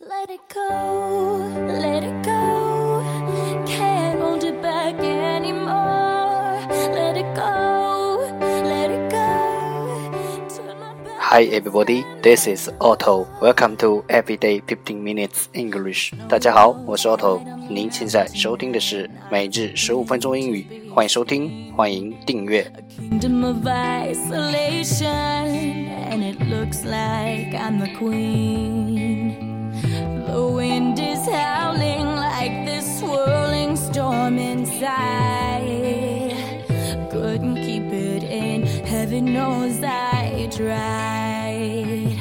Let it go, let it go. Can't hold it back anymore. Let it go, let it go. Turn my back. Hi everybody, this is Otto. Welcome to Everyday 15 Minutes English. 大家好，我是 Otto。您现在收听的是每日十五分钟英语，欢迎收听，欢迎订阅。 Kingdom of isolation, and it looks like I'm the queen. The wind is howling like this swirling storm inside. Couldn't keep it in, heaven knows I tried.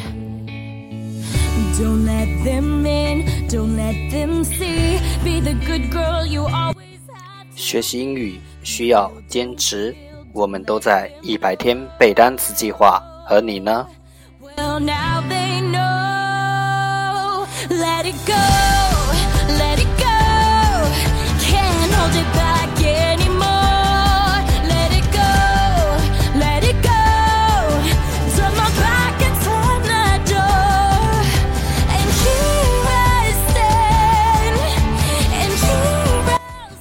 Don't let them in, don't let them see. Be the good girl you always have. 学习英语需要坚持，我们都在一百天背单词计划，而你呢？ Well, now they know. Let it go, let it go. Can't hold it back anymore. Let it go, let it go. Turn my back and slam that door. And here I stand, and here I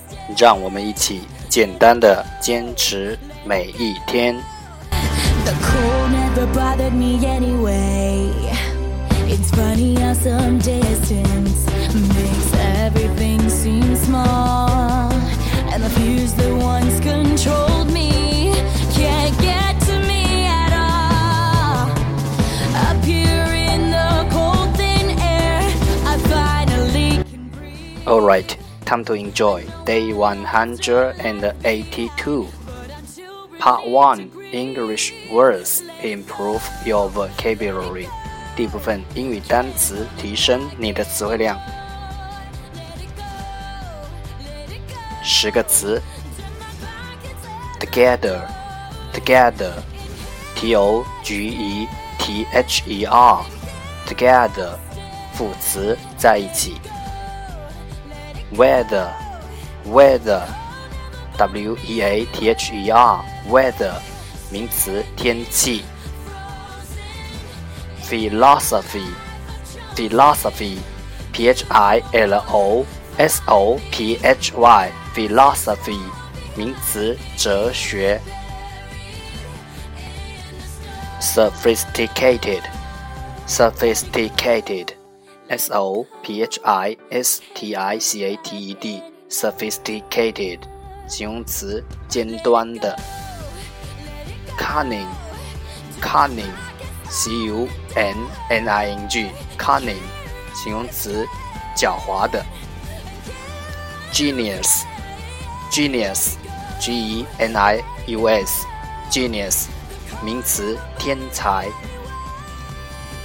stand. 让我们一起简单的坚持每一天。The cold never bothered me anyway. It's funny how some distance makes everything seem small. And the fears that once controlled me can't get to me at all. Up here in the cold thin air, I finally can breathe. Alright, time to enjoy day 182. Part 1 English words improve your vocabulary. 第一部分英语单词提升你的词汇量。十个词：together, together, t o g e t h e r, together，副词在一起。weather, weather, w e a t h e r, weather，名词天气。philosophy, philosophy, p h i l o s o p h y, philosophy，名词哲学。sophisticated, sophisticated, s o p h i s t i c a t e d, sophisticated，形容词尖端的。cunning, cunning, c u n n i n g, cunning，形容词狡猾的。genius，genius，g e n i u s，genius，名词，天才。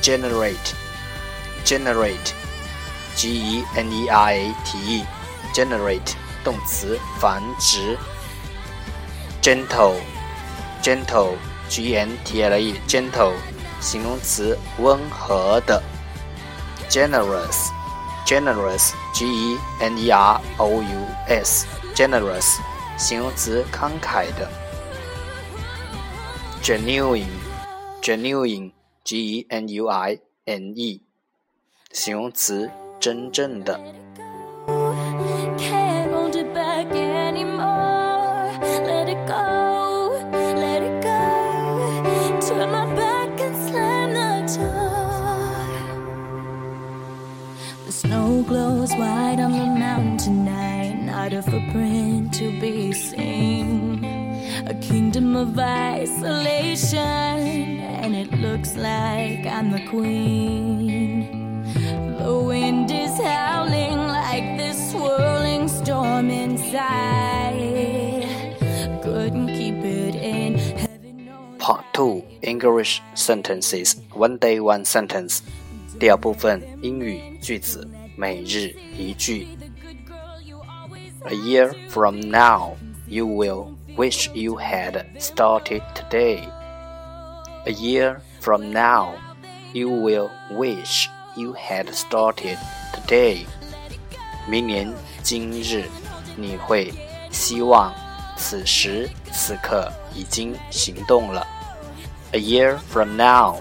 generate，generate，g e n e r a t e，generate，动词，繁殖。gentle，gentle，g e n t l e，gentle 形容词温和的。generous, generous, g e n e r o u s, generous，形容词慷慨的。genuine, genuine, g e n u i n e，形容词真正的。The snow glows white on the mountain tonight, not a footprint to be seen. A kingdom of isolation, and it looks like I'm the queen. The wind is howling like this swirling storm inside. Couldn't keep it in. Heaven Part Two English Sentences One Day One Sentence 第二部分英语句子每日一句。A year from now, you will wish you had started today. A year from now, you will wish you had started today. 明年今日，你会希望此时此刻已经行动了。A year from now,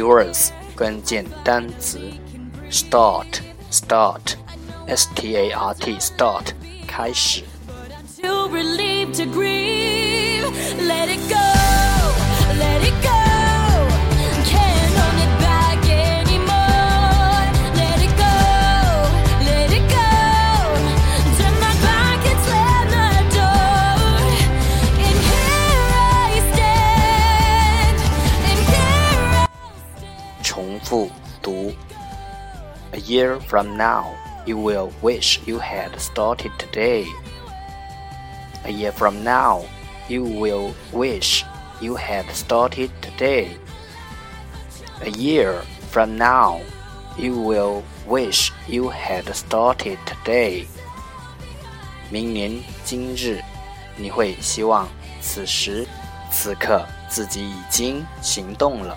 cold Keywords 关键单词 start start s t a r t start 开始 重复读 A year from now you will wish you had started today A year from now you will wish you had started today A year from now you will wish you had started today 明年今日你会希望此时此刻自己已经行动了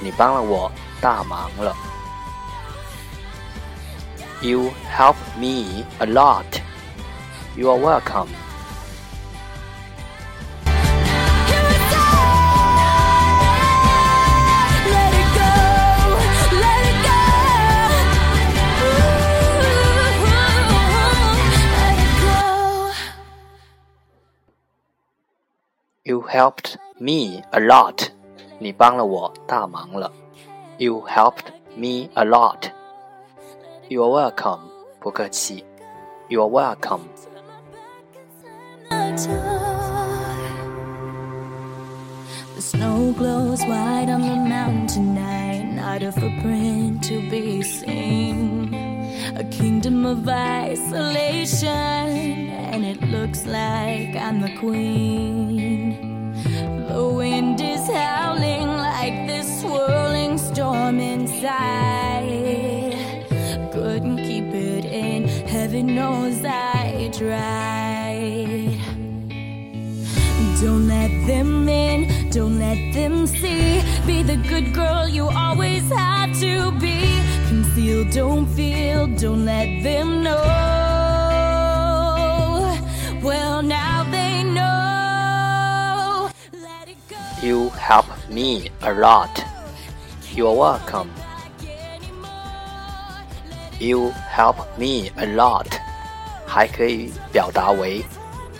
你帮了我大忙了。You help me a lot. You are welcome. Here I stand. Let it go, let it go. Ooh, let it go. You helped me a lot. 你帮了我大忙了。You helped me a lot. You are welcome. 不客气。You are welcome. The snow glows white on the mountain tonight, not a footprint to be seen. A kingdom of isolation, and it looks like I'm the queen. Don't let them in, don't let them see. Be the good girl you always had to be. Conceal, don't feel, don't let them know. Well, now they know. Let it go. You help me a lot. You are welcome. You help me a lot. 还可以表达为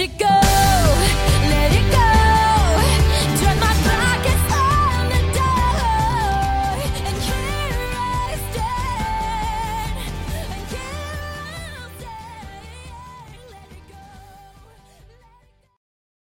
it go.